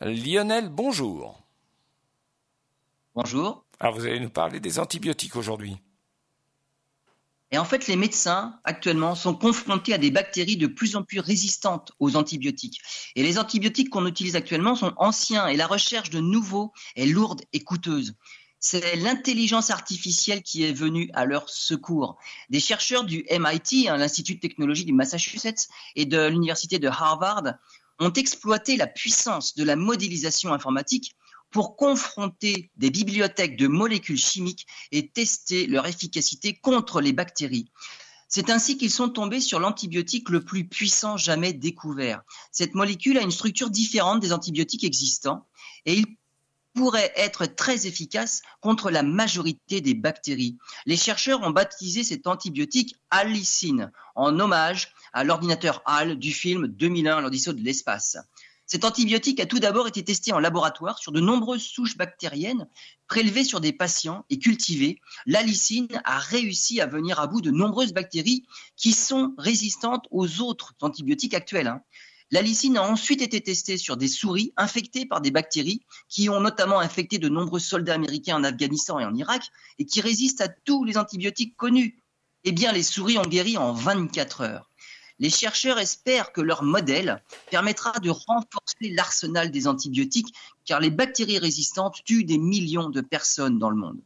Lionel, bonjour. Bonjour. Alors vous allez nous parler des antibiotiques aujourd'hui. Et en fait, les médecins actuellement sont confrontés à des bactéries de plus en plus résistantes aux antibiotiques. Et les antibiotiques qu'on utilise actuellement sont anciens et la recherche de nouveaux est lourde et coûteuse. C'est l'intelligence artificielle qui est venue à leur secours. Des chercheurs du MIT, hein, l'Institut de technologie du Massachusetts, et de l'Université de Harvard ont exploité la puissance de la modélisation informatique pour confronter des bibliothèques de molécules chimiques et tester leur efficacité contre les bactéries. C'est ainsi qu'ils sont tombés sur l'antibiotique le plus puissant jamais découvert. Cette molécule a une structure différente des antibiotiques existants et il pourrait être très efficace contre la majorité des bactéries. Les chercheurs ont baptisé cet antibiotique Alicine en hommage à l'ordinateur HAL du film 2001, l'Odyssée de l'espace. Cet antibiotique a tout d'abord été testé en laboratoire sur de nombreuses souches bactériennes prélevées sur des patients et cultivées. L'alicine a réussi à venir à bout de nombreuses bactéries qui sont résistantes aux autres antibiotiques actuels. Hein. L'alicine a ensuite été testée sur des souris infectées par des bactéries qui ont notamment infecté de nombreux soldats américains en Afghanistan et en Irak et qui résistent à tous les antibiotiques connus. Eh bien, les souris ont guéri en 24 heures les chercheurs espèrent que leur modèle permettra de renforcer l'arsenal des antibiotiques, car les bactéries résistantes tuent des millions de personnes dans le monde.